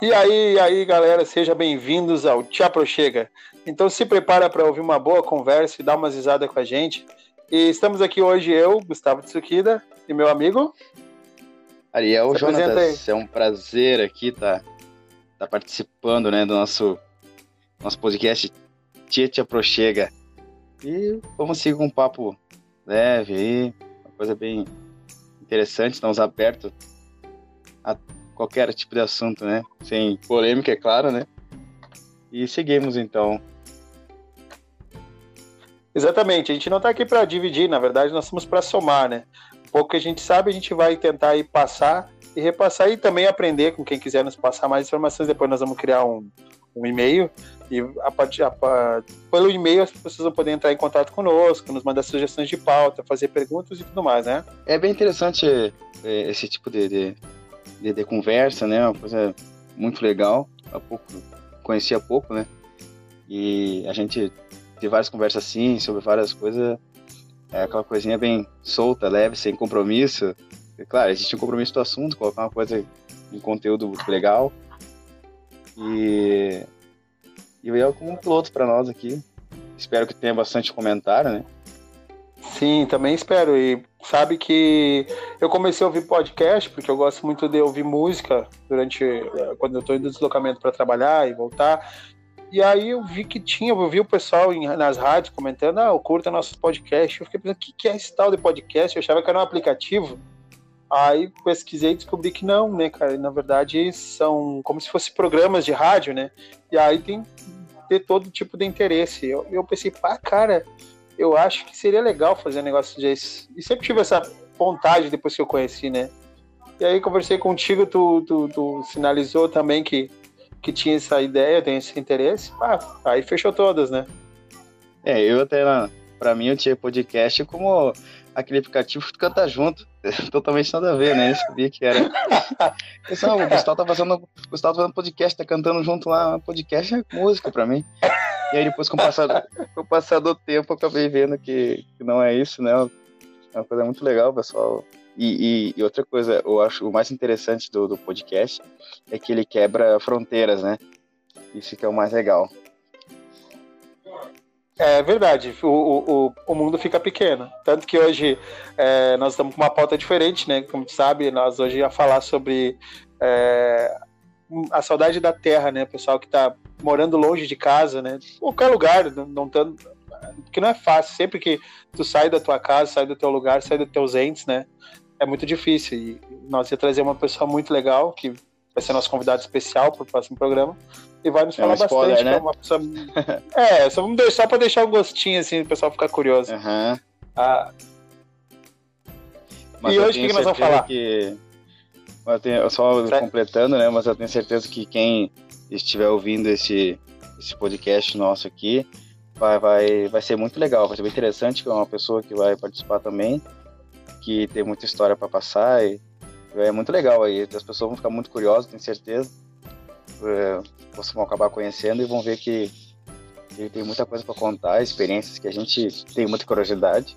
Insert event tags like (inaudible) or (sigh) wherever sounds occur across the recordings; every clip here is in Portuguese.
E aí, e aí, galera, sejam bem-vindos ao Tia Chega. Então se prepara para ouvir uma boa conversa e dar umas risadas com a gente. E estamos aqui hoje eu, Gustavo Tsukida, e meu amigo Ariel Jonatas. É um prazer aqui estar tá, tá participando né, do nosso, nosso podcast Tia Tia Chega. E vamos seguir com um papo leve aí, uma coisa bem interessante, estamos abertos a qualquer tipo de assunto, né? Sem polêmica, é claro, né? E seguimos então. Exatamente, a gente não está aqui para dividir, na verdade, nós estamos para somar, né? O pouco que a gente sabe, a gente vai tentar aí passar e repassar e também aprender com quem quiser nos passar mais informações. Depois nós vamos criar um, um e-mail e a partir, pelo e-mail as pessoas vão poder entrar em contato conosco, nos mandar sugestões de pauta, fazer perguntas e tudo mais, né? É bem interessante é, esse tipo de, de, de, de conversa, né? Uma coisa muito legal. Há pouco conhecia pouco, né? E a gente tem várias conversas assim sobre várias coisas. É aquela coisinha bem solta, leve, sem compromisso. E, claro, existe um compromisso do assunto, colocar uma coisa em conteúdo legal. E e veio como um piloto para nós aqui. Espero que tenha bastante comentário, né? Sim, também espero. E sabe que eu comecei a ouvir podcast porque eu gosto muito de ouvir música durante quando eu estou indo deslocamento para trabalhar e voltar. E aí eu vi que tinha, eu vi o pessoal em, nas rádios comentando, ah, eu curto nossos podcasts. Eu fiquei pensando, o que, que é esse tal de podcast? Eu achava que era um aplicativo. Aí pesquisei e descobri que não, né, cara? Na verdade, são como se fossem programas de rádio, né? E aí tem ter todo tipo de interesse. Eu, eu pensei, pá, cara, eu acho que seria legal fazer um negócio desse. E sempre tive essa vontade depois que eu conheci, né? E aí conversei contigo, tu, tu, tu sinalizou também que, que tinha essa ideia, tem esse interesse. Pá, aí fechou todas, né? É, eu até, para mim, eu tinha podcast como aquele aplicativo que canta junto. (laughs) Totalmente nada a ver, né? Eu sabia que era. (laughs) Pensava, o Gustavo tá fazendo, o Gustavo tá fazendo podcast, tá cantando junto lá. Podcast é música pra mim. E aí depois, com o passar, (laughs) com o passar do tempo, eu acabei vendo que, que não é isso, né? É uma coisa muito legal, pessoal. E, e, e, outra coisa, eu acho o mais interessante do, do podcast é que ele quebra fronteiras, né? Isso que é o mais legal. É verdade, o, o, o mundo fica pequeno. Tanto que hoje é, nós estamos com uma pauta diferente, né? Como tu sabe, nós hoje ia falar sobre é, a saudade da terra, né? O pessoal que está morando longe de casa, né? Qualquer lugar, não tanto. Porque não é fácil. Sempre que tu sai da tua casa, sai do teu lugar, sai dos teus entes, né? É muito difícil. E nós ia trazer uma pessoa muito legal, que vai ser nosso convidado especial para o próximo programa e vai nos é falar spoiler, bastante. Né? É, uma pessoa... (laughs) é, só vamos deixar para deixar um gostinho assim, o pessoal ficar curioso. Uhum. Ah. e hoje o que, que nós vamos falar? Que... Eu tenho, só completando, né? Mas eu tenho certeza que quem estiver ouvindo esse, esse podcast nosso aqui vai, vai, vai ser muito legal, vai ser bem interessante, que é uma pessoa que vai participar também, que tem muita história para passar e é muito legal aí. As pessoas vão ficar muito curiosas, tenho certeza. É, vocês vão acabar conhecendo e vão ver que ele tem muita coisa para contar, experiências que a gente tem muita curiosidade,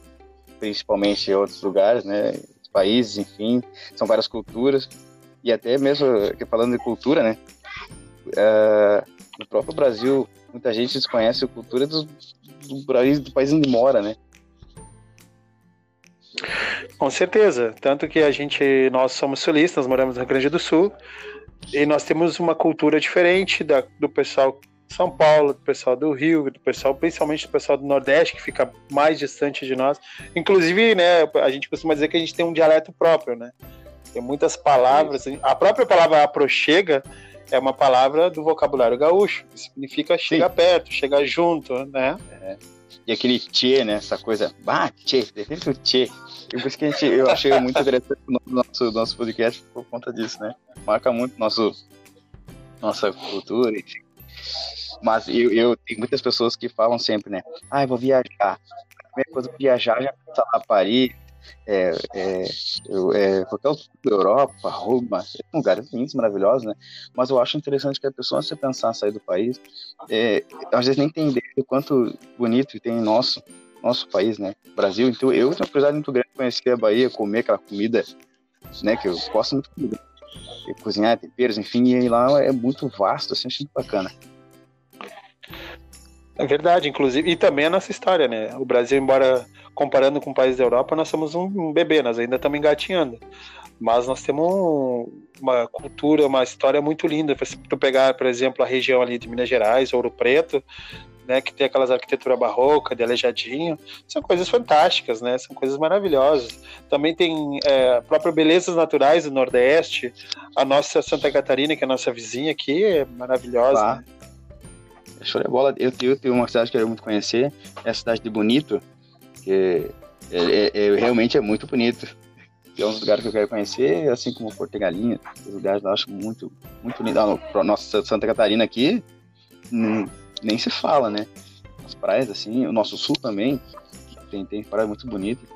principalmente em outros lugares, né? Países, enfim, são várias culturas e até mesmo falando de cultura, né? Uh, no próprio Brasil, muita gente desconhece a cultura do, do, país, do país onde mora, né? Com certeza, tanto que a gente, nós somos sulistas, moramos no Rio Grande do Sul, e nós temos uma cultura diferente da, do pessoal de São Paulo, do pessoal do Rio, do pessoal, principalmente do pessoal do Nordeste, que fica mais distante de nós. Inclusive, né, a gente costuma dizer que a gente tem um dialeto próprio, né? Tem muitas palavras. A própria palavra aproxega é uma palavra do vocabulário gaúcho, que significa chegar Sim. perto, chegar junto, né? É. E aquele tchê, né? Essa coisa, bah, tchê, defende o tchê. E por isso que a gente, eu achei muito interessante o nosso, nosso podcast por conta disso, né? Marca muito nosso, nossa cultura, enfim. Mas eu, eu tenho muitas pessoas que falam sempre, né? Ah, eu vou viajar. A primeira coisa, viajar já pensa lá Paris, é, é, é, qualquer outro Europa, Roma, lugares lindos, maravilhosos, né? Mas eu acho interessante que a pessoa, se pensar sair do país, é, às vezes nem entender o quanto bonito tem nosso nosso país, né? Brasil. Então eu tenho uma curiosidade muito grande de conhecer a Bahia, comer aquela comida, né? Que eu gosto muito de cozinhar temperos, enfim, e lá é muito vasto, assim, muito bacana. É verdade, inclusive, e também a nossa história, né? O Brasil, embora comparando com países da Europa, nós somos um bebê, nós ainda estamos engatinhando. Mas nós temos uma cultura, uma história muito linda. Se tu pegar, por exemplo, a região ali de Minas Gerais, Ouro Preto, né, que tem aquelas arquitetura barroca, de aleijadinho, são coisas fantásticas, né? São coisas maravilhosas. Também tem é, próprias belezas naturais do Nordeste, a nossa Santa Catarina, que é a nossa vizinha aqui, é maravilhosa. Né? Show de bola. Eu, eu tenho uma cidade que eu quero muito conhecer, é a cidade de Bonito, que é, é, é, realmente é muito bonito. É um lugares que eu quero conhecer, assim como Porto Galinha, os lugares eu acho muito, muito lindo. Ah, nossa Santa Catarina aqui, hum, nem se fala, né? As praias, assim, o nosso sul também, tem, tem praias muito bonitas.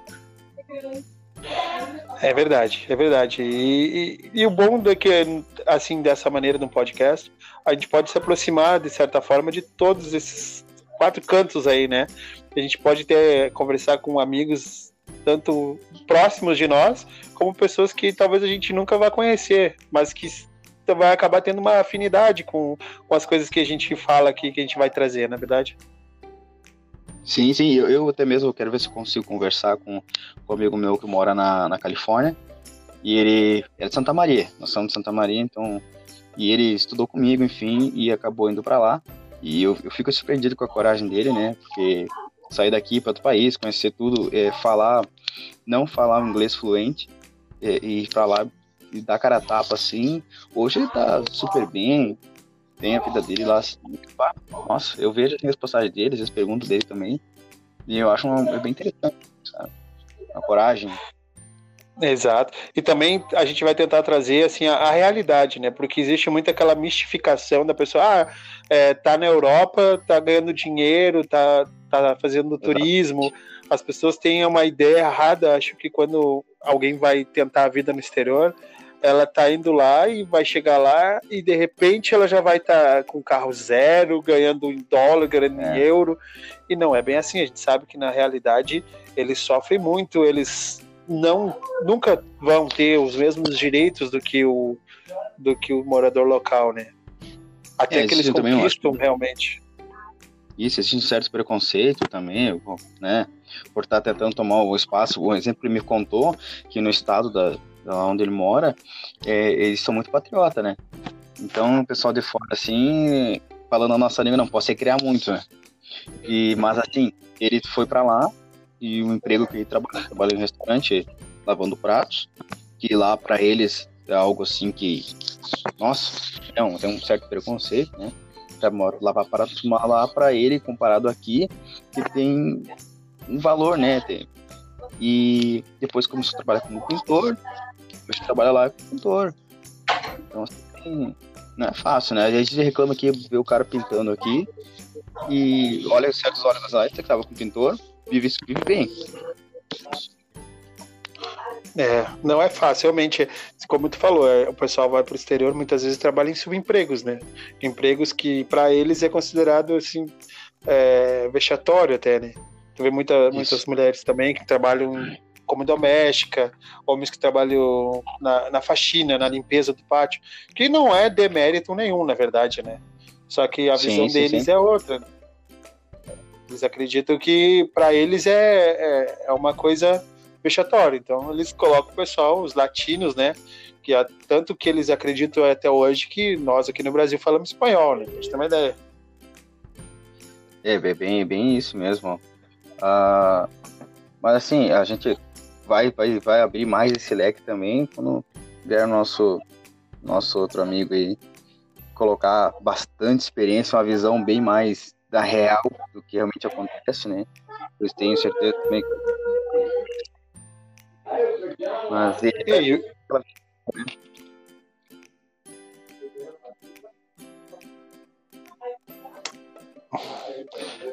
É verdade, é verdade. E, e, e, o bom é que, assim, dessa maneira no podcast, a gente pode se aproximar, de certa forma, de todos esses quatro cantos aí, né? A gente pode ter, conversar com amigos tanto próximos de nós, como pessoas que talvez a gente nunca vá conhecer, mas que vai acabar tendo uma afinidade com, com as coisas que a gente fala aqui, que a gente vai trazer, na é verdade? Sim, sim, eu, eu, até mesmo quero ver se consigo conversar com, com um amigo meu que mora na, na Califórnia. E ele é de Santa Maria, nós somos de Santa Maria, então. E ele estudou comigo, enfim, e acabou indo para lá. E eu, eu fico surpreendido com a coragem dele, né? Porque sair daqui para outro país, conhecer tudo, é, falar, não falar inglês fluente, é, e ir para lá e dar cara a tapa assim. Hoje ele tá super bem, tem a vida dele lá. Assim, nossa, eu vejo as postagens dele, as perguntas dele também. E eu acho uma, é bem interessante, sabe? A coragem. Exato. E também a gente vai tentar trazer assim a, a, realidade, né? Porque existe muito aquela mistificação da pessoa, ah, é, tá na Europa, tá ganhando dinheiro, tá, tá fazendo turismo. As pessoas têm uma ideia errada, acho que quando alguém vai tentar a vida no exterior, ela tá indo lá e vai chegar lá e de repente ela já vai estar tá com carro zero, ganhando em dólar, ganhando é. em euro. E não é bem assim, a gente sabe que na realidade eles sofrem muito, eles não nunca vão ter os mesmos direitos do que o do que o morador local, né? Até é, que eles conquistam realmente. Isso, existe um certo preconceito também, né? Por estar tentando tomar o espaço. O exemplo que me contou que no estado da, lá onde ele mora, é, eles são muito patriota, né? Então, o pessoal de fora, assim, falando a nossa língua, não posso criar muito, né? E, mas, assim, ele foi para lá e o emprego que ele trabalha, trabalha em restaurante, lavando pratos, que lá para eles é algo assim que, nossa, é um, tem um certo preconceito, né? Pra lavar pratos lá para ele, comparado aqui, que tem um valor, né? Tem, e depois começou a trabalhar como pintor, mas trabalha lá com pintor. Então, assim, não é fácil, né? A gente reclama que vê o cara pintando aqui e olha certos olhos das lives que tava com pintor, vive, vive bem. É, não é fácil, realmente, como tu falou, é, o pessoal vai para o exterior, muitas vezes trabalha em subempregos, né? Empregos que para eles é considerado assim é, vexatório até, né? Tu vê muita, muitas mulheres também que trabalham como doméstica, homens que trabalham na, na faxina, na limpeza do pátio, que não é demérito nenhum, na verdade, né? Só que a visão sim, deles sim. é outra. Né? Eles acreditam que para eles é, é, é, uma coisa vexatória. Então eles colocam o pessoal, os latinos, né? Que há, tanto que eles acreditam até hoje que nós aqui no Brasil falamos espanhol, né? A gente tem uma ideia. É, bem, bem isso mesmo. Uh, mas assim, a gente vai, vai, vai abrir mais esse leque também quando vier nosso, nosso outro amigo aí colocar bastante experiência, uma visão bem mais da real do que realmente acontece, né? Eu tenho certeza também que. Mas ele...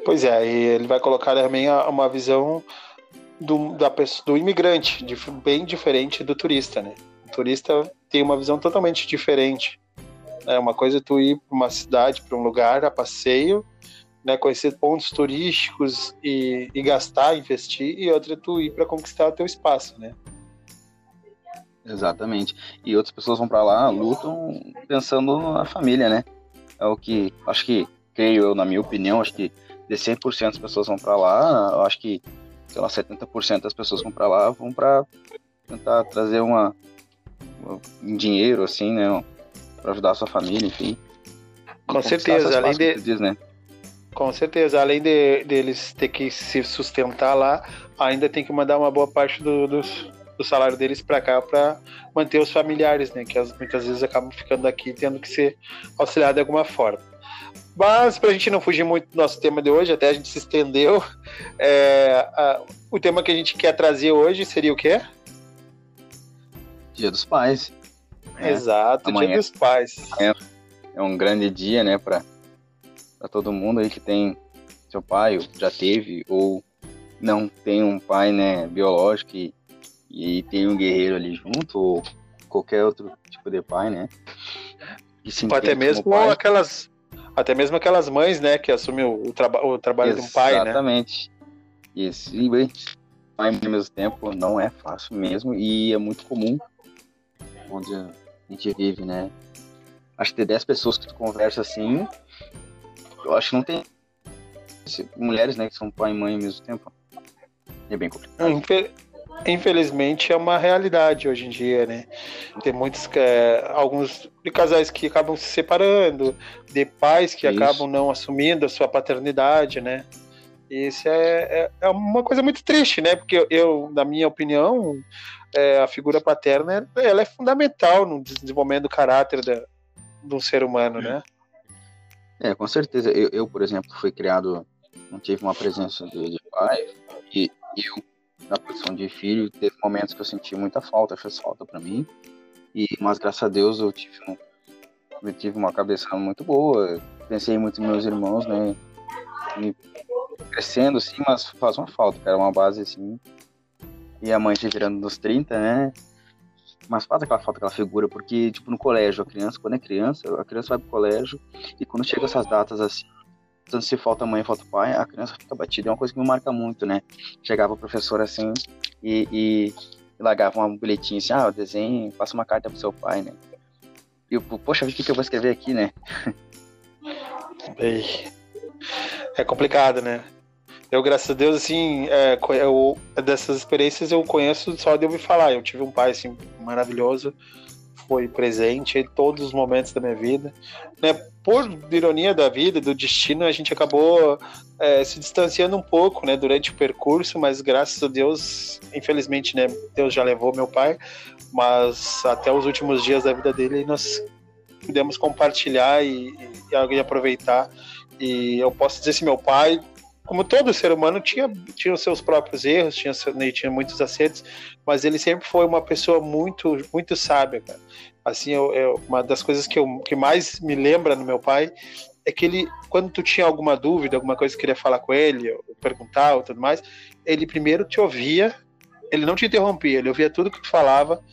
Pois é, ele vai colocar também uma visão do, da do imigrante, bem diferente do turista, né? O turista tem uma visão totalmente diferente. É uma coisa é tu ir para uma cidade, para um lugar a passeio, né, conhecer pontos turísticos e, e gastar, investir, e outra é tu ir para conquistar o teu espaço, né? Exatamente. E outras pessoas vão para lá, lutam pensando na família, né? É o que, acho que, creio eu, na minha opinião, acho que de 100% das pessoas vão para lá, eu acho que, sei lá, 70% das pessoas vão para lá vão para tentar trazer uma, um dinheiro, assim, né? Para ajudar a sua família, enfim. Com certeza, além de. Diz, né? Com certeza, além de deles ter que se sustentar lá, ainda tem que mandar uma boa parte do, dos, do salário deles para cá para manter os familiares, né? Que muitas vezes acabam ficando aqui tendo que ser auxiliados de alguma forma. Mas para a gente não fugir muito do nosso tema de hoje, até a gente se estendeu, é, a, o tema que a gente quer trazer hoje seria o quê? Dia dos Pais. Né? Exato, Amanhã Dia dos Pais. É, é um grande dia, né, para todo mundo aí que tem seu pai, ou já teve, ou não tem um pai, né, biológico e, e tem um guerreiro ali junto, ou qualquer outro tipo de pai, né? Até mesmo aquelas até mesmo aquelas mães, né, que assumem o, o, traba o trabalho Exatamente. de um pai, né? Exatamente. Isso. E bem, pai ao mesmo tempo não é fácil mesmo e é muito comum onde a gente vive, né? Acho que tem 10 pessoas que tu conversa assim, eu acho que não tem mulheres, né, que são pai e mãe ao mesmo tempo. É bem complicado. Infelizmente é uma realidade hoje em dia, né? Tem muitos, é, alguns de casais que acabam se separando, de pais que Isso. acabam não assumindo a sua paternidade, né? Isso é, é, é, uma coisa muito triste, né? Porque eu, na minha opinião, é, a figura paterna ela é fundamental no desenvolvimento do caráter da, de um ser humano, né? É, com certeza. Eu, eu, por exemplo, fui criado, não tive uma presença de, de pai, e eu na posição de filho, teve momentos que eu senti muita falta, fez falta para mim. E mas graças a Deus eu tive um, eu tive uma cabeça muito boa. Pensei muito nos meus irmãos, né? E crescendo assim, mas faz uma falta, cara, uma base assim. E a mãe se virando nos 30, né? Mas faz aquela falta, aquela figura, porque, tipo, no colégio, a criança, quando é criança, a criança vai pro colégio, e quando chega essas datas assim, tanto se falta mãe, falta pai, a criança fica batida. É uma coisa que me marca muito, né? Chegava o professor assim e, e largava um bilhetinho assim, ah, o desenho, passa uma carta pro seu pai, né? E eu, poxa, o que, que eu vou escrever aqui, né? É complicado, né? Eu, graças a Deus, assim, é, eu, dessas experiências eu conheço só de ouvir falar. Eu tive um pai, assim, maravilhoso, foi presente em todos os momentos da minha vida. Né? Por ironia da vida, do destino, a gente acabou é, se distanciando um pouco né, durante o percurso, mas graças a Deus, infelizmente, né, Deus já levou meu pai, mas até os últimos dias da vida dele nós pudemos compartilhar e, e, e aproveitar. E eu posso dizer se meu pai como todo ser humano, tinha, tinha os seus próprios erros, tinha, né, tinha muitos acertos, mas ele sempre foi uma pessoa muito, muito sábia, cara. Assim, eu, eu, uma das coisas que, eu, que mais me lembra no meu pai é que ele, quando tu tinha alguma dúvida, alguma coisa que queria falar com ele, ou perguntar ou tudo mais, ele primeiro te ouvia, ele não te interrompia, ele ouvia tudo que tu falava,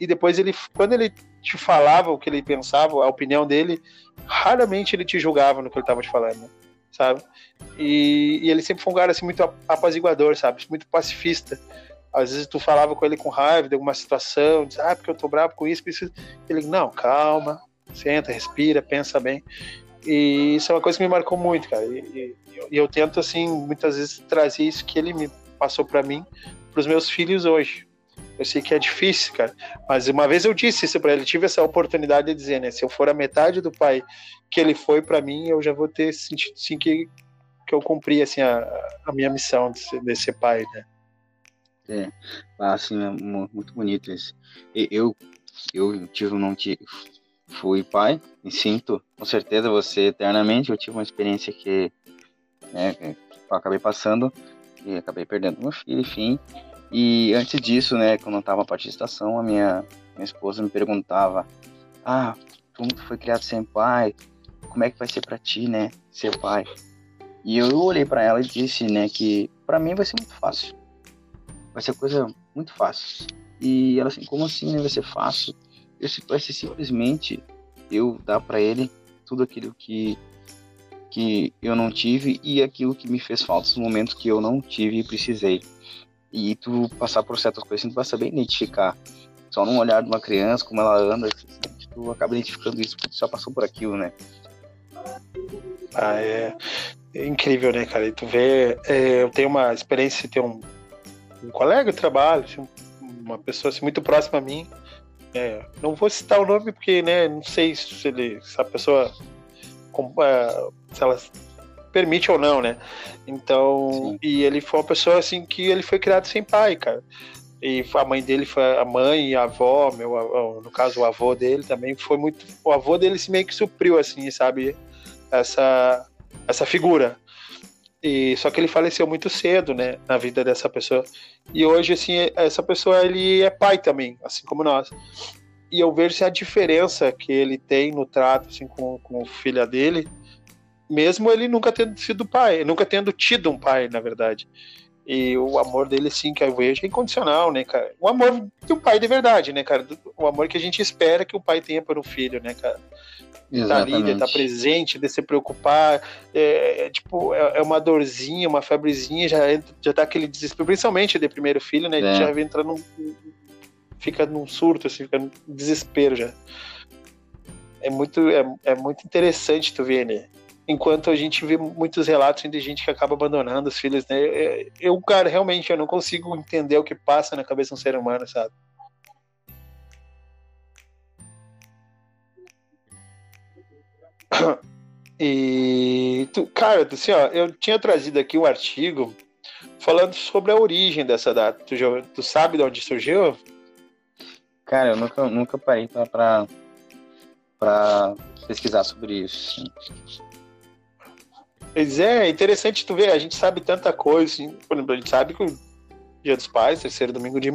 e depois ele, quando ele te falava o que ele pensava, a opinião dele, raramente ele te julgava no que ele estava te falando. Né? Sabe? E, e, ele sempre foi um cara assim muito apaziguador, sabe? Muito pacifista. Às vezes tu falava com ele com raiva de alguma situação, diz, ah, porque eu tô bravo com isso. Ele, não, calma, senta, respira, pensa bem. E isso é uma coisa que me marcou muito, cara. E, e, e eu tento, assim, muitas vezes trazer isso que ele me passou para mim, para os meus filhos hoje. Eu sei que é difícil, cara. Mas uma vez eu disse isso para ele, tive essa oportunidade de dizer, né? Se eu for a metade do pai que ele foi para mim, eu já vou ter sentido sim que, que eu cumpri assim a, a minha missão de ser, de ser pai, né? É, assim, é muito bonito isso. Eu, eu tive, não tive, fui pai e sinto, com certeza você eternamente. Eu tive uma experiência que, né, eu acabei passando e acabei perdendo meu filho, enfim. E antes disso, né, quando eu tava partir de estação, a minha, minha esposa me perguntava: Ah, tu foi criado sem pai, como é que vai ser para ti, né, ser pai? E eu olhei para ela e disse, né, que para mim vai ser muito fácil. Vai ser coisa muito fácil. E ela assim, como assim, né, vai ser fácil? Eu, vai ser simplesmente eu dar para ele tudo aquilo que que eu não tive e aquilo que me fez falta nos momentos que eu não tive e precisei e tu passar por certas coisas, tu vai saber identificar só num olhar de uma criança, como ela anda, assim, tu acaba identificando isso porque tu já passou por aquilo, né? Ah, é, é incrível, né, cara? E tu vê, é, eu tenho uma experiência de ter um, um colega de trabalho, assim, uma pessoa assim, muito próxima a mim. É, não vou citar o nome porque, né, não sei se, ele, se a pessoa é, se ela permite ou não, né? Então, Sim. e ele foi uma pessoa assim que ele foi criado sem pai, cara. E a mãe dele foi a mãe e a avó, meu, no caso o avô dele também foi muito, o avô dele se meio que supriu assim, sabe? Essa essa figura. E só que ele faleceu muito cedo, né, na vida dessa pessoa. E hoje assim, essa pessoa ele é pai também, assim como nós. E eu vejo a diferença que ele tem no trato assim com, com a filha dele mesmo ele nunca tendo sido pai, nunca tendo tido um pai, na verdade. E o amor dele, sim, que eu vejo, é incondicional, né, cara? O amor de um pai de verdade, né, cara? O amor que a gente espera que o pai tenha para um filho, né, cara? De estar tá ali, de estar tá presente, de se preocupar. É, é tipo, é, é, uma dorzinha, uma febrezinha, já, já tá aquele desespero, principalmente de primeiro filho, né? É. Já entra num. Fica num surto, assim, fica num desespero já. É muito, é, é muito interessante tu ver, né? Enquanto a gente vê muitos relatos de gente que acaba abandonando os filhos, né? Eu, cara, realmente eu não consigo entender o que passa na cabeça de um ser humano, sabe? (coughs) E, tu, cara, assim, ó, eu tinha trazido aqui um artigo falando sobre a origem dessa data. Tu, já, tu sabe de onde surgiu? Cara, eu nunca, nunca parei para pesquisar sobre isso. Pois é, é interessante tu ver, a gente sabe tanta coisa, assim, por exemplo, a gente sabe que o Dia dos Pais, terceiro domingo de,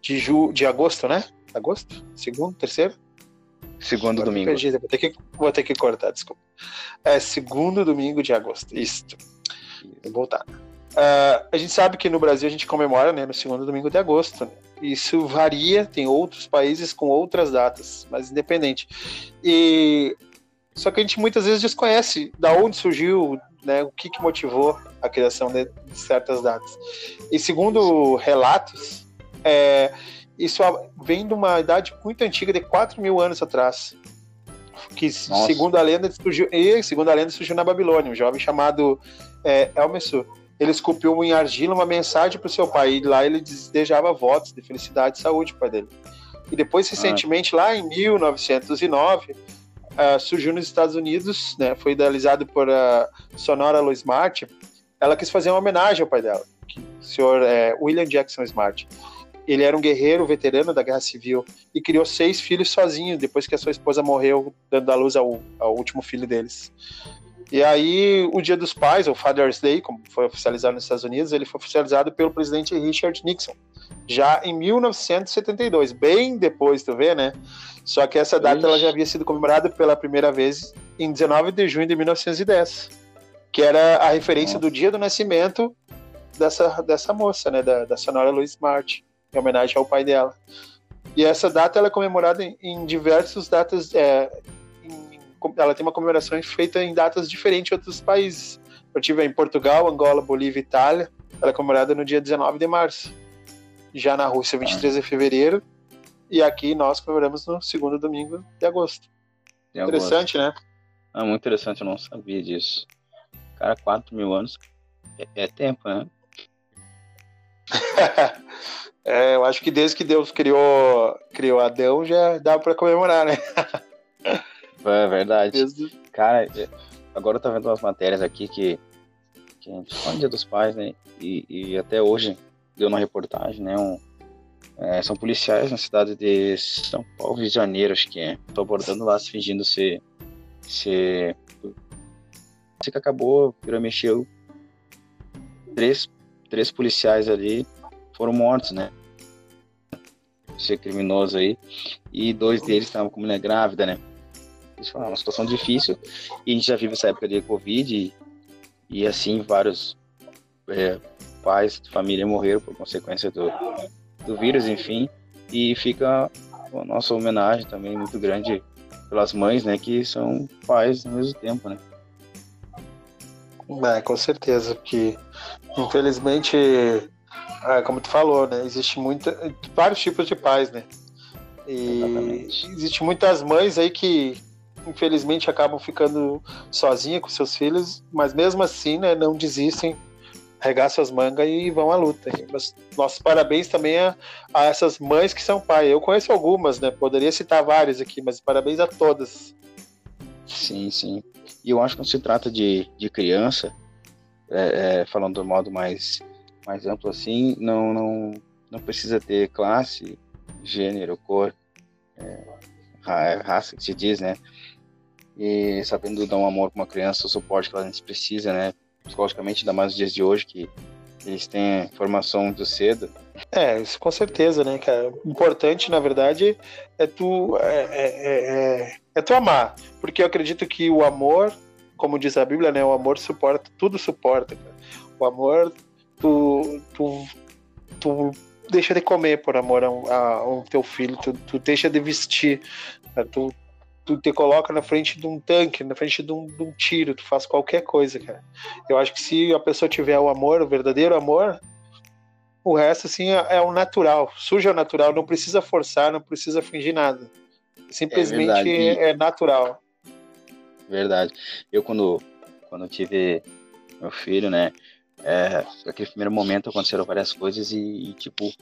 de, ju, de agosto, né? Agosto? Segundo, terceiro? Segundo Agora domingo. Perdi, vou, ter que, vou ter que cortar, desculpa. É segundo domingo de agosto, isso. Vou voltar. Uh, a gente sabe que no Brasil a gente comemora né, no segundo domingo de agosto. Né? Isso varia, tem outros países com outras datas, mas independente. E só que a gente muitas vezes desconhece da onde surgiu, né, o que, que motivou a criação de, de certas datas. E segundo relatos, é, isso vem de uma idade muito antiga, de 4 mil anos atrás. Que Nossa. segundo a lenda surgiu, e segundo a lenda surgiu na Babilônia, um jovem chamado é, Elmessur. Ele esculpiu em argila uma mensagem para o seu pai, e lá ele desejava votos de felicidade e saúde para dele. E depois, ah. recentemente, ah. lá em 1909, uh, surgiu nos Estados Unidos, né, foi idealizado por a Sonora Louis Smart. Ela quis fazer uma homenagem ao pai dela, o senhor é, William Jackson Smart. Ele era um guerreiro veterano da Guerra Civil e criou seis filhos sozinho depois que a sua esposa morreu, dando à luz ao, ao último filho deles. E aí, o Dia dos Pais, ou Father's Day, como foi oficializado nos Estados Unidos, ele foi oficializado pelo presidente Richard Nixon, já em 1972, bem depois, tu vê, né? Só que essa data ela já havia sido comemorada pela primeira vez em 19 de junho de 1910, que era a referência do dia do nascimento dessa, dessa moça, né, da, da Sonora Louise Martin, em homenagem ao pai dela. E essa data ela é comemorada em, em diversas datas, é, em, ela tem uma comemoração feita em datas diferentes em outros países. Eu tive em Portugal, Angola, Bolívia Itália, ela é comemorada no dia 19 de março. Já na Rússia, 23 de fevereiro, e aqui nós comemoramos no segundo domingo de agosto. De interessante, agosto. né? Ah, muito interessante, eu não sabia disso. Cara, 4 mil anos é, é tempo, né? (laughs) é, eu acho que desde que Deus criou, criou Adão já dá para comemorar, né? (laughs) é verdade. Desde... Cara, é, agora eu tô vendo umas matérias aqui que, que a gente fala Dia dos Pais, né? E, e até hoje deu uma reportagem, né? Um, é, são policiais na cidade de São Paulo, Rio de Janeiro, acho que é. Tô abordando lá, fingindo ser. ser. Que acabou, virou mexeu. Três, três policiais ali foram mortos, né? Ser criminoso aí. E dois deles estavam com mulher grávida, né? Isso foi uma situação difícil. E a gente já vive essa época de Covid. E, e assim, vários é, pais de família morreram por consequência do, do vírus, enfim. E fica a nossa homenagem também muito grande pelas mães, né, que são pais ao mesmo tempo, né? É, com certeza, porque infelizmente, é, como tu falou, né, existe muita, vários tipos de pais, né? E Exatamente. existe muitas mães aí que infelizmente acabam ficando sozinhas com seus filhos, mas mesmo assim, né, não desistem, regaçam as mangas e vão à luta. Mas nossos parabéns também a, a, essas mães que são pai. Eu conheço algumas, né? Poderia citar várias aqui, mas parabéns a todas. Sim, sim. E eu acho que quando se trata de, de criança, é, é, falando do modo mais, mais amplo assim, não, não, não precisa ter classe, gênero, cor, é, raça que se diz, né? E sabendo dar um amor para uma criança, o suporte que ela precisa, né? Psicologicamente, ainda mais nos dias de hoje, que eles têm formação muito cedo. É, isso com certeza, né, cara? Importante, na verdade, é tu, é, é, é, é tu amar. Porque eu acredito que o amor, como diz a Bíblia, né? O amor suporta, tudo suporta, cara. O amor, tu, tu, tu deixa de comer por amor ao, a, teu filho, tu, tu deixa de vestir, né? tu, tu te coloca na frente de um tanque, na frente de um, de um, tiro, tu faz qualquer coisa, cara. Eu acho que se a pessoa tiver o amor, o verdadeiro amor, o resto, assim, é, é o natural. Surge o natural, não precisa forçar, não precisa fingir nada. Simplesmente é, é natural. Verdade. Eu, quando, quando tive meu filho, né, é, naquele primeiro momento aconteceram várias coisas e, e tipo,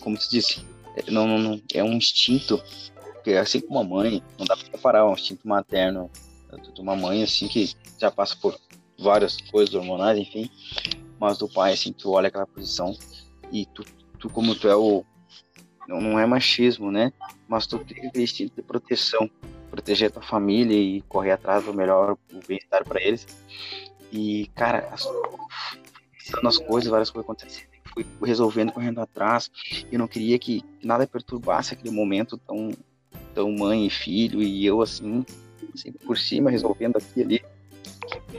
como tu disse, é, não, não, é um instinto que assim como a mãe, não dá para separar um instinto materno de uma mãe assim que já passa por várias coisas hormonais, enfim, mas do pai assim, tu olha aquela posição e tu, tu como tu é o não, não é machismo, né? Mas tu tem aquele instinto de proteção, proteger a tua família e correr atrás do melhor, o bem-estar para eles. E, cara, as, as coisas, várias coisas acontecendo, fui resolvendo, correndo atrás. Eu não queria que nada perturbasse aquele momento tão, tão mãe e filho, e eu, assim, assim por cima, resolvendo aqui ali.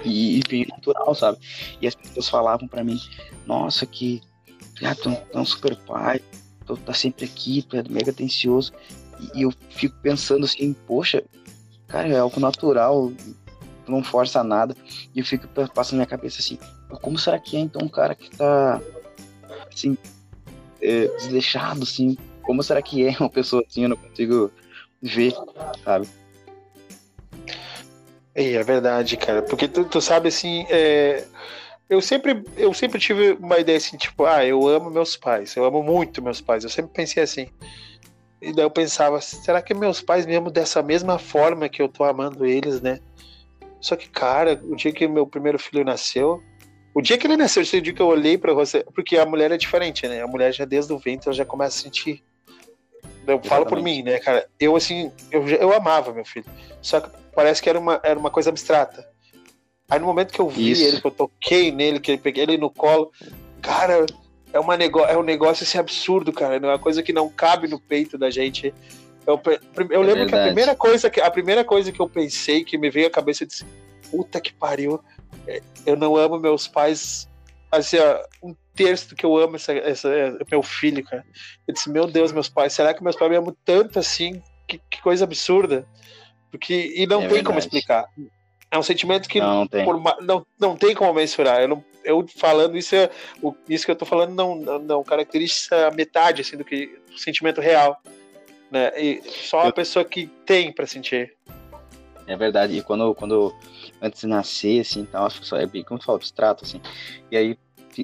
E, bem natural, sabe? E as pessoas falavam para mim: Nossa, que ah, tu, tu é um super pai, tu tá sempre aqui, tu é mega atencioso. E, e eu fico pensando assim: Poxa, cara, é algo natural não força nada. E eu fico passando na minha cabeça assim, como será que é então um cara que tá assim, é, desleixado, assim? Como será que é uma pessoa assim? Eu não consigo ver, sabe? É, é verdade, cara. Porque tu, tu sabe assim, é... eu sempre eu sempre tive uma ideia assim, tipo, ah, eu amo meus pais, eu amo muito meus pais. Eu sempre pensei assim. E daí eu pensava, será que meus pais me amam dessa mesma forma que eu tô amando eles, né? Só que, cara, o dia que meu primeiro filho nasceu, o dia que ele nasceu, o dia que eu olhei para você, porque a mulher é diferente, né? A mulher já desde o ventre ela já começa a sentir. Eu Exatamente. falo por mim, né, cara? Eu assim, eu, eu amava meu filho. Só que parece que era uma, era uma coisa abstrata. Aí no momento que eu vi Isso. ele, que eu toquei nele, que eu peguei ele no colo, cara, é, uma é um negócio assim absurdo, cara. É uma coisa que não cabe no peito da gente. Eu, eu lembro é que a primeira, coisa que a primeira coisa que eu pensei, que me veio à cabeça, eu disse: puta que pariu, é, eu não amo meus pais. Assim, ó, um terço do que eu amo essa, essa, meu filho, cara. Eu disse: meu Deus, meus pais, será que meus pais me amam tanto assim? Que, que coisa absurda. Porque, e não é tem verdade. como explicar. É um sentimento que não, não, tem. Por, não, não tem como mensurar. Eu, não, eu falando isso, é, o, isso que eu tô falando não, não, não caracteriza a metade assim, do que sentimento real né? E só a pessoa que tem para sentir. É verdade. E quando, quando antes de nascer, assim, tal, acho que só é bem, como tu falou, abstrato, assim. E aí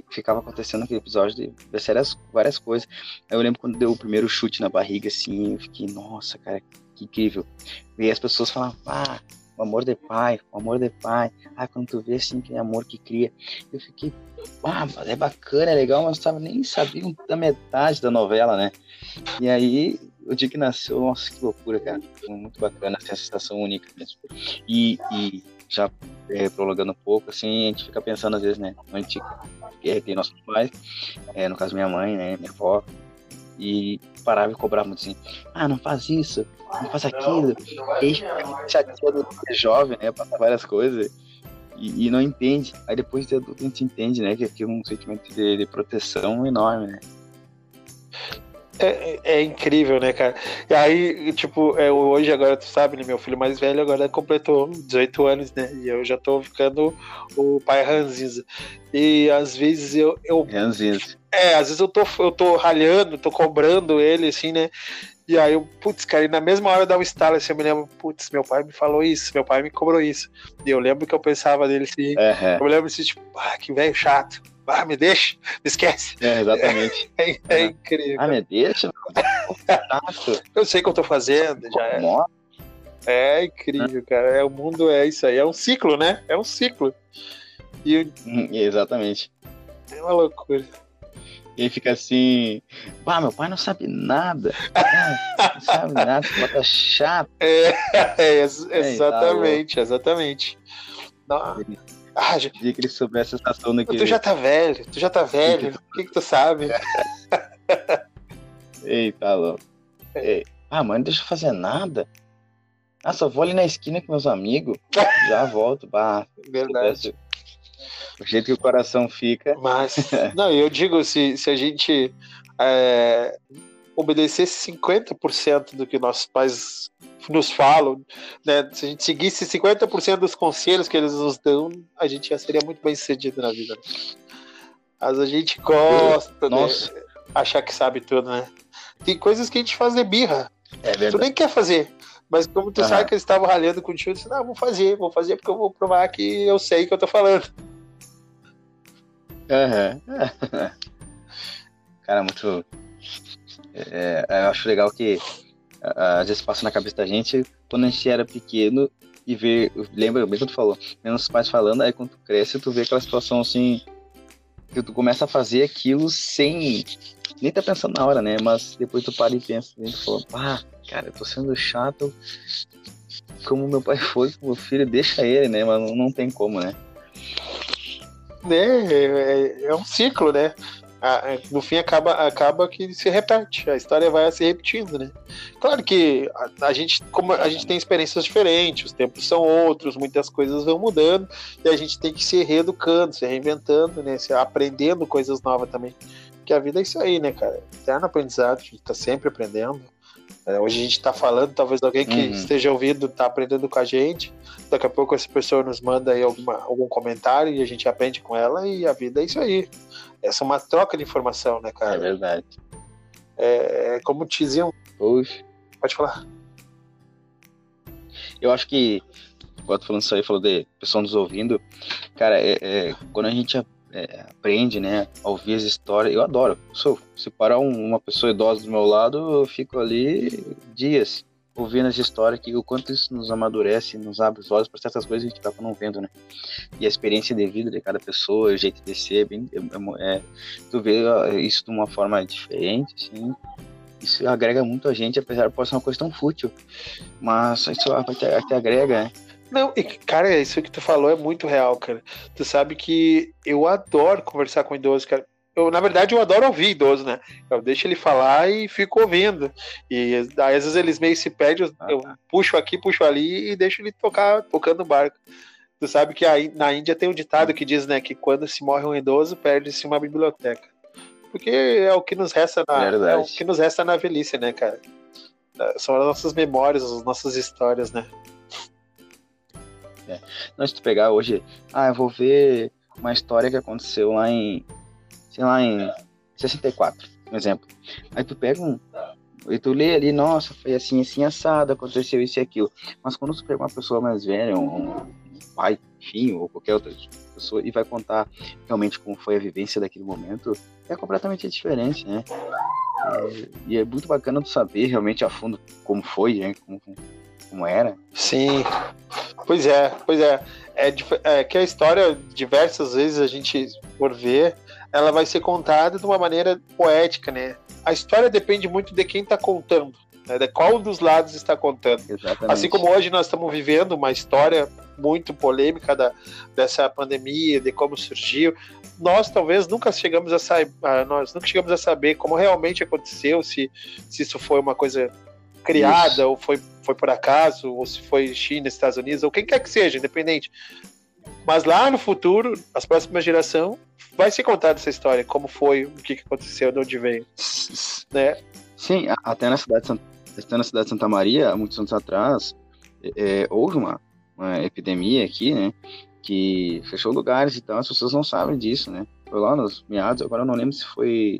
ficava acontecendo aquele episódio de, várias, várias coisas. Eu lembro quando deu o primeiro chute na barriga, assim, eu fiquei, nossa, cara, que incrível. E as pessoas falavam, ah, o amor de pai, o amor de pai. Ah, quando tu vê assim, que é amor que cria. Eu fiquei, ah, é bacana, é legal, mas eu nem sabia da metade da novela, né? E aí o dia que nasceu, nossa, que loucura, cara. Muito bacana, essa sensação única mesmo. E, e já é, prolongando um pouco, assim, a gente fica pensando às vezes, né? A gente é, tem nossos pais, é, no caso minha mãe, né? Minha avó, e parava e cobrava muito assim, ah, não faz isso, não faz aquilo. Chateia do jovem, né? Passa várias coisas. E, e, não entende. Aí depois de adulto a gente entende, né? Que aqui é um sentimento de, de proteção enorme, né? É, é, incrível, né, cara? E aí, tipo, é, hoje agora, tu sabe, né, meu filho mais velho agora completou 18 anos, né? E eu já tô ficando o pai ranzinza. E às vezes eu. eu ranzinza. É, às vezes eu tô, eu tô ralhando, tô cobrando ele, assim, né? E aí eu, putz, cara, e na mesma hora dá um estalo, assim, eu me lembro, putz, meu pai me falou isso, meu pai me cobrou isso. E eu lembro que eu pensava dele assim, uhum. eu me lembro assim, tipo, ah, que velho chato. Ah, me deixa, me esquece. É, exatamente. (laughs) É, é, é incrível. Ah, me deixa? (laughs) eu sei o que eu tô fazendo, já é. É incrível, cara. É, o mundo é isso aí. É um ciclo, né? É um ciclo. E hum, Exatamente. É uma loucura. E fica assim, pá, meu pai não sabe nada. não sabe nada, tá chato. É, (laughs) é exatamente, exatamente. Não. Ah, já... que ele soubesse essa sensação daquele... Tu já tá velho, tu já tá velho, (laughs) o que que tu sabe? Eita, louco. Ei. Ah, mãe, não deixa eu fazer nada. Ah, só vou ali na esquina com meus amigos, (laughs) já volto. Bah, Verdade. O jeito que o coração fica. Mas, (laughs) não, eu digo, se, se a gente é, obedecesse 50% do que nossos pais nos falam, né? Se a gente seguisse 50% dos conselhos que eles nos dão, a gente já seria muito bem sucedido na vida. Né? Mas a gente gosta de achar que sabe tudo, né? Tem coisas que a gente faz de birra. É verdade. Tu nem quer fazer. Mas como tu uhum. sabe que eles estavam ralhando contigo, eu disse, não, vou fazer, vou fazer porque eu vou provar que eu sei que eu tô falando. Uhum. (laughs) Cara, muito. É, eu acho legal que às vezes passa na cabeça da gente quando a gente era pequeno e ver. Lembra, mesmo tu falou, vendo os pais falando, aí quando tu cresce, tu vê aquela situação assim. Que tu começa a fazer aquilo sem. Nem tá pensando na hora, né? Mas depois tu para e pensa, e tu fala, ah, cara, eu tô sendo chato como meu pai (laughs) foi com meu filho, deixa ele, né? Mas não, não tem como, né? né, é, é um ciclo, né? No fim acaba, acaba que se repete, a história vai se repetindo, né? Claro que a, a, gente, como a gente tem experiências diferentes, os tempos são outros, muitas coisas vão mudando e a gente tem que se reeducando, se reinventando, né? Se aprendendo coisas novas também. Porque a vida é isso aí, né, cara? Eterno aprendizado, a gente tá sempre aprendendo. É, hoje a gente está falando, talvez alguém que uhum. esteja ouvindo está aprendendo com a gente. Daqui a pouco essa pessoa nos manda aí alguma, algum comentário e a gente aprende com ela e a vida é isso aí. Essa é uma troca de informação, né, cara? É verdade. É, é como diziam. Poxa. Pode falar. Eu acho que, enquanto falando isso aí, falou de pessoa nos ouvindo, cara, é, é quando a gente é, aprende, né, a ouvir as histórias. Eu adoro. Sou, se parar um, uma pessoa idosa do meu lado, eu fico ali dias ouvindo as histórias, que o quanto isso nos amadurece, nos abre os olhos para certas coisas que a gente acaba não vendo, né? E a experiência de vida de cada pessoa, o jeito de ser, bem, é, é, é tu vê isso de uma forma diferente, assim, isso agrega muito a gente, apesar de ser uma coisa tão fútil, mas isso até, até agrega, né? Não, e, cara, isso que tu falou é muito real, cara. Tu sabe que eu adoro conversar com idoso, cara. Eu, na verdade, eu adoro ouvir idoso, né? Eu deixo ele falar e fico ouvindo. E às vezes eles meio se perdem, eu, ah, eu tá. puxo aqui, puxo ali e deixo ele tocar, tocando o barco. Tu sabe que aí, na Índia tem um ditado que diz, né, que quando se morre um idoso, perde-se uma biblioteca. Porque é o que nos resta na, é o que nos resta na velhice, né, cara? São as nossas memórias, as nossas histórias, né? É. Não, se tu pegar hoje, ah, eu vou ver uma história que aconteceu lá em, sei lá, em 64, um exemplo. Aí tu pega um, e tu lê ali, nossa, foi assim, assim, assado, aconteceu isso e aquilo. Mas quando tu pega uma pessoa mais velha, um, pai, filho, ou qualquer outra pessoa, e vai contar realmente como foi a vivência daquele momento, é completamente diferente, né? É, e é muito bacana tu saber realmente a fundo como foi, né? Como, como era. Sim, pois é, pois é. É, é que a história, diversas vezes a gente por ver, ela vai ser contada de uma maneira poética, né? A história depende muito de quem está contando, né? de qual dos lados está contando. Exatamente. Assim como hoje nós estamos vivendo uma história muito polêmica da, dessa pandemia, de como surgiu, nós talvez nunca chegamos a saber, nós nunca chegamos a saber como realmente aconteceu, se, se isso foi uma coisa criada Isso. ou foi, foi por acaso, ou se foi China, Estados Unidos, ou quem quer que seja, independente. Mas lá no futuro, as próximas gerações, vai ser contada essa história, como foi, o que, aconteceu, de onde veio. Né? Sim, até na cidade de Santa, até na cidade de Santa Maria, muitos anos atrás, é, houve uma, uma epidemia aqui, né? Que fechou lugares e tal, as pessoas não sabem disso, né? Foi lá nos meados, agora eu não lembro se foi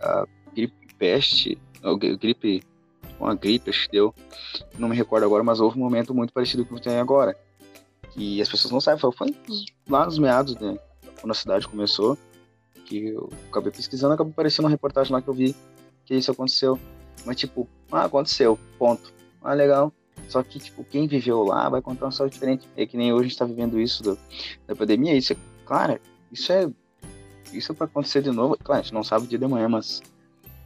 a gripe peste, ou gripe com a gripe, acho que deu. Não me recordo agora, mas houve um momento muito parecido com o que tem agora. E as pessoas não sabem, foi lá nos meados, né? Quando a cidade começou, que eu acabei pesquisando, acabou aparecendo uma reportagem lá que eu vi que isso aconteceu. Mas tipo, ah, aconteceu, ponto. Ah, legal. Só que, tipo, quem viveu lá vai contar uma história diferente. É que nem hoje a gente tá vivendo isso do, da pandemia. Isso é, claro, isso é. Isso é pra acontecer de novo. Claro, a gente não sabe o dia de manhã, mas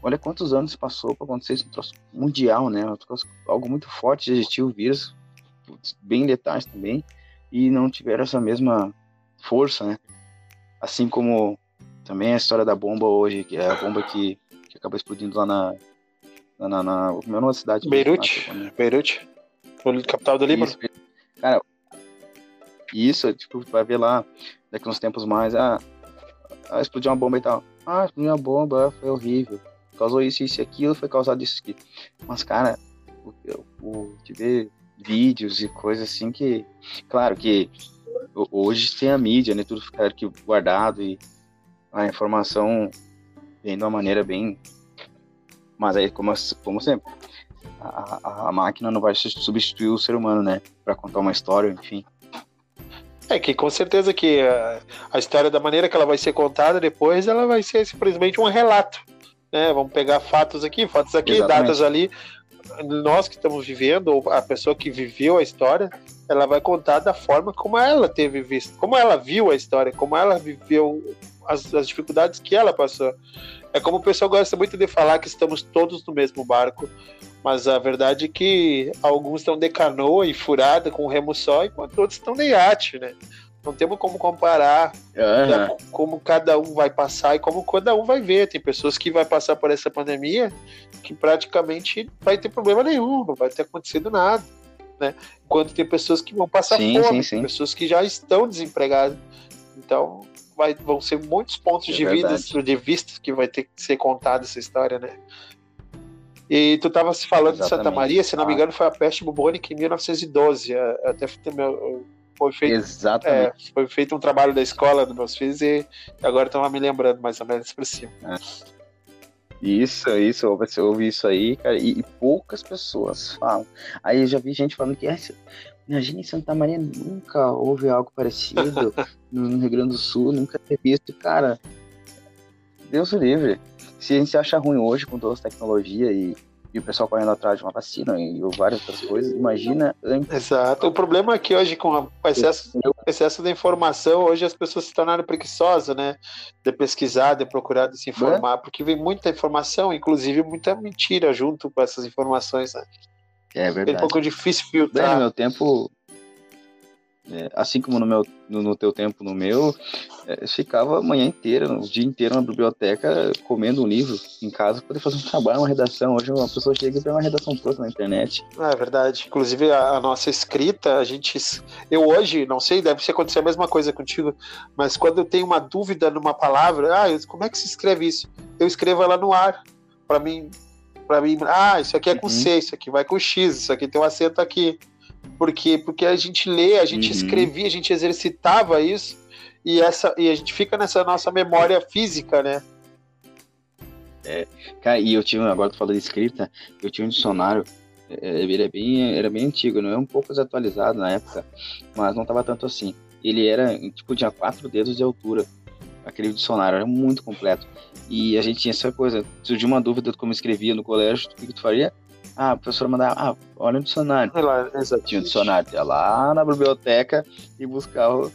olha quantos anos passou para acontecer isso, um troço mundial, né? Um troço, algo muito forte, já existia o vírus, bem letais também, e não tiveram essa mesma força, né? Assim como também a história da bomba hoje, que é a bomba que, que acabou explodindo lá na. na, na, na, na cidade. Beirute. Né? Beirute. Capital do Líbano. Isso, cara, isso, tipo, vai ver lá, daqui uns tempos mais, ah, ah, explodiu uma bomba e tal. Ah, explodiu uma bomba, foi horrível. Causou isso, isso e aquilo, foi causado isso aqui. Mas, cara, o, o, de ver vídeos e coisas assim que. Claro que hoje tem a mídia, né? Tudo fica aqui guardado e a informação vem de uma maneira bem. Mas aí, como, como sempre, a, a máquina não vai substituir o ser humano, né? Para contar uma história, enfim. É que com certeza que a, a, história da maneira que ela vai ser contada depois, ela vai ser simplesmente um relato, né? Vamos pegar fatos aqui, fatos aqui, Exatamente. datas ali. Nós que estamos vivendo, ou a pessoa que viveu a história, ela vai contar da forma como ela teve visto, como ela viu a história, como ela viveu as, as dificuldades que ela passou. É como o pessoal gosta muito de falar que estamos todos no mesmo barco, mas a verdade é que alguns estão de canoa e furada com remo só, enquanto outros estão de iate, né? Não temos como comparar uhum. como cada um vai passar e como cada um vai ver. Tem pessoas que vai passar por essa pandemia que praticamente vai ter problema nenhum, não vai ter acontecido nada. Né? Enquanto tem pessoas que vão passar sim, fome, sim, sim. pessoas que já estão desempregadas. Então, vai, vão ser muitos pontos é de, vida, de vista que vai ter que ser contada essa história, né? E tu estava se falando Exatamente. de Santa Maria, se não me ah. engano, foi a peste bubônica em 1912. É, até foi feito, Exatamente. É, foi feito um trabalho da escola dos meus filhos e agora estão me lembrando mais ou menos por cima. É. Isso, isso, você ouve isso aí, cara, e, e, poucas pessoas falam. Aí eu já vi gente falando que Imagina em Santa Maria nunca houve algo parecido (laughs) no Rio Grande do Sul, nunca ter visto. Cara, Deus o livre. Se a gente se acha ruim hoje com toda essa tecnologia e, e o pessoal correndo atrás de uma vacina e várias outras coisas, imagina. Exato. O problema é que hoje, com o excesso, excesso de informação, hoje as pessoas se tornaram preguiçosas, né? De pesquisar, de procurar, de se informar, é? porque vem muita informação, inclusive muita mentira junto com essas informações, né? É verdade. É um pouco difícil filtrar. Bem, no meu tempo, é, assim como no, meu, no, no, teu tempo, no meu, é, ficava a manhã inteira, o dia inteiro na biblioteca, comendo um livro em casa para poder fazer um trabalho, uma redação. Hoje uma pessoa chega e tem uma redação pronta na internet. É verdade. Inclusive a, a, nossa escrita, a gente. Eu hoje, não sei, deve acontecer a mesma coisa contigo, mas quando eu tenho uma dúvida numa palavra, ah, como é que se escreve isso? Eu escrevo ela no ar. Para mim, para mim, ah, isso aqui é com uhum. C, isso aqui vai com X, isso aqui tem um acento aqui. Por quê? Porque a gente lê, a gente uhum. escrevia, a gente exercitava isso e, essa, e a gente fica nessa nossa memória física, né? É, cara, e eu tive, agora tu falou de escrita, eu tinha um dicionário, é, é, ele é bem, era bem antigo, não é um pouco desatualizado na época, mas não tava tanto assim. Ele era, tipo, tinha quatro dedos de altura aquele dicionário, era muito completo. E a gente tinha essa coisa, surgiu uma dúvida de como escrevia no colégio, o que, que tu faria? Ah, a professora mandava, ah, olha o dicionário. Lá, Tinha o dicionário, ia lá na biblioteca e buscava o,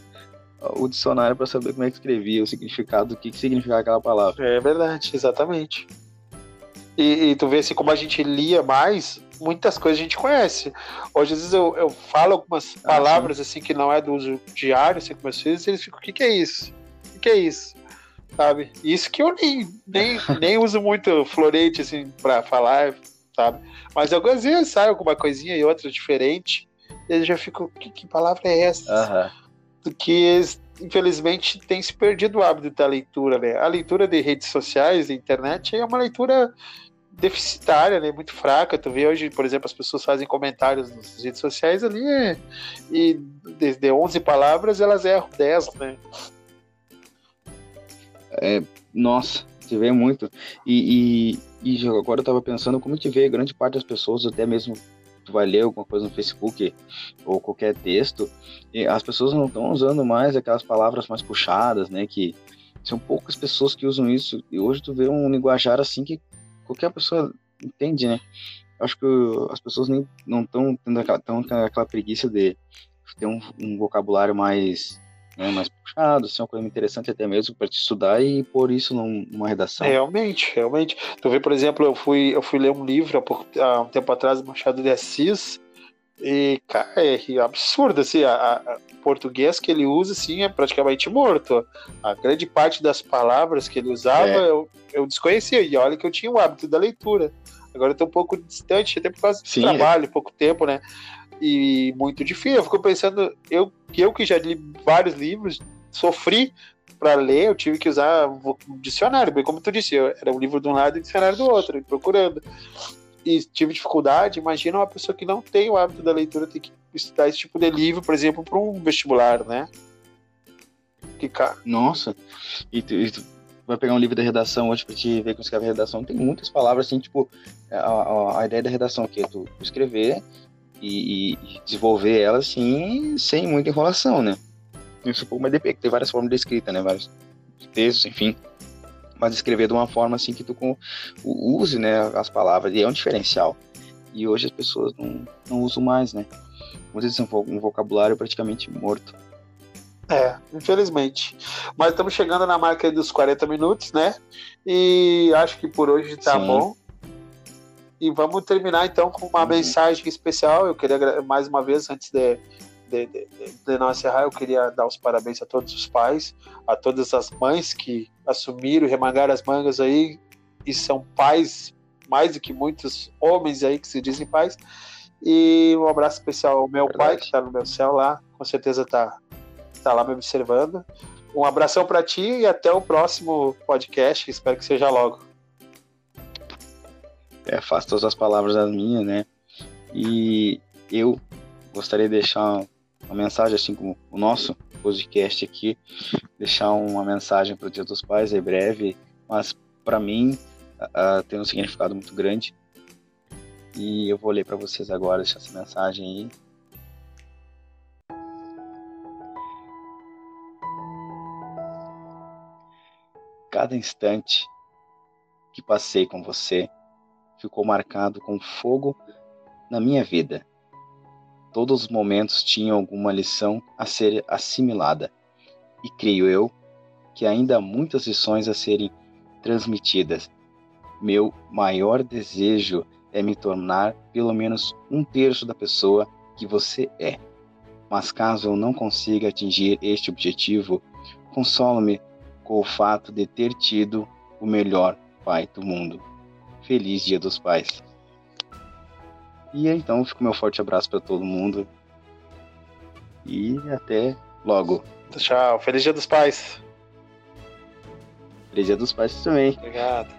o dicionário para saber como é que escrevia, o significado, o que, que significava aquela palavra. É verdade, exatamente. E, e, tu vê assim, como a gente lia mais, muitas coisas a gente conhece. Hoje, às vezes, eu, eu falo algumas ah, palavras sim. assim que não é do uso diário, assim, com meus filhos, e eles ficam, o que, que é isso? que é isso? Sabe? Isso que eu nem, nem, (laughs) nem uso muito florete, assim, pra falar, sabe? Mas algumas vezes sai alguma coisinha e outra diferente, e eu já fico, que, que palavra é essa? Uhum. Que, infelizmente, tem se perdido o hábito da leitura, né? A leitura de redes sociais, da internet, é uma leitura deficitária, né? Muito fraca. Tu vê hoje, por exemplo, as pessoas fazem comentários nas redes sociais ali é, e de 11 palavras elas erram 10, né? É, nossa, você vê muito. E, e, E agora eu tava pensando como te vê grande parte das pessoas, até mesmo tu vai ler alguma coisa no Facebook ou qualquer texto, as pessoas não estão usando mais aquelas palavras mais puxadas, né? Que são poucas pessoas que usam isso. E hoje tu vê um linguajar assim que qualquer pessoa entende, né? Acho que as pessoas nem não estão tendo aquela, tão, aquela preguiça de ter um, um vocabulário mais né, mais puxado, assim, uma coisa interessante até mesmo para te estudar e pôr isso numa redação. Realmente, realmente. Tu vê, por exemplo, eu fui, eu fui ler um livro há, um tempo atrás, Machado de Assis, e, cara, é absurdo, assim, a, a, português que ele usa, assim, é praticamente morto. A grande parte das palavras que ele usava, é. eu, eu desconhecia, e olha que eu tinha o hábito da leitura. Agora eu tô um pouco distante, até por causa do Sim, trabalho, é. pouco tempo, né? E muito difícil. Eu fico pensando, eu, eu que já li vários livros, sofri para ler, eu tive que usar um dicionário, bem como tu disse, era um livro de um lado e um dicionário do outro, procurando. E tive dificuldade, imagina uma pessoa que não tem o hábito da leitura ter que estudar esse tipo de livro, por exemplo, para um vestibular, né? Que cara. Nossa, e tu, e tu vai pegar um livro da redação hoje para te ver como escreve a redação, tem muitas palavras assim, tipo, a, a, a ideia da redação aqui é tu escrever e, e desenvolver ela assim, sem muita enrolação, né? Isso um mas tem várias formas de escrita, né? Vários textos, enfim. Mas escrever de uma forma assim que tu com, use né, as palavras, e é um diferencial. E hoje as pessoas não, não usam mais, né? Muitas vezes um vocabulário praticamente morto. É, infelizmente. Mas estamos chegando na marca dos 40 minutos, né? E acho que por hoje tá Sim. bom. E vamos terminar então com uma uhum. mensagem especial. Eu queria, mais uma vez, antes de, de, de, de não encerrar, eu queria dar os parabéns a todos os pais, a todas as mães que assumiram e remangaram as mangas aí e são pais, mais do que muitos homens aí que se dizem pais. E um abraço especial ao meu Verdade. pai, que está no meu céu lá, com certeza está tá lá me observando. Um abração para ti e até o próximo podcast. Espero que seja logo é, faço todas as palavras as minhas, né? E eu gostaria de deixar uma mensagem, assim como o nosso podcast aqui, deixar uma mensagem para o Dia dos Pais, é breve, mas para mim uh, tem um significado muito grande. E eu vou ler para vocês agora, deixar essa mensagem aí. Cada instante que passei com você ficou marcado com fogo na minha vida. Todos os momentos tinham alguma lição a ser assimilada, e creio eu que ainda há muitas lições a serem transmitidas. Meu maior desejo é me tornar pelo menos um terço da pessoa que você é. Mas caso eu não consiga atingir este objetivo, consolo-me com o fato de ter tido o melhor pai do mundo. Feliz Dia dos Pais. E então fica o meu forte abraço para todo mundo. E até logo. Tchau. Feliz Dia dos Pais. Feliz Dia dos Pais também. Obrigado.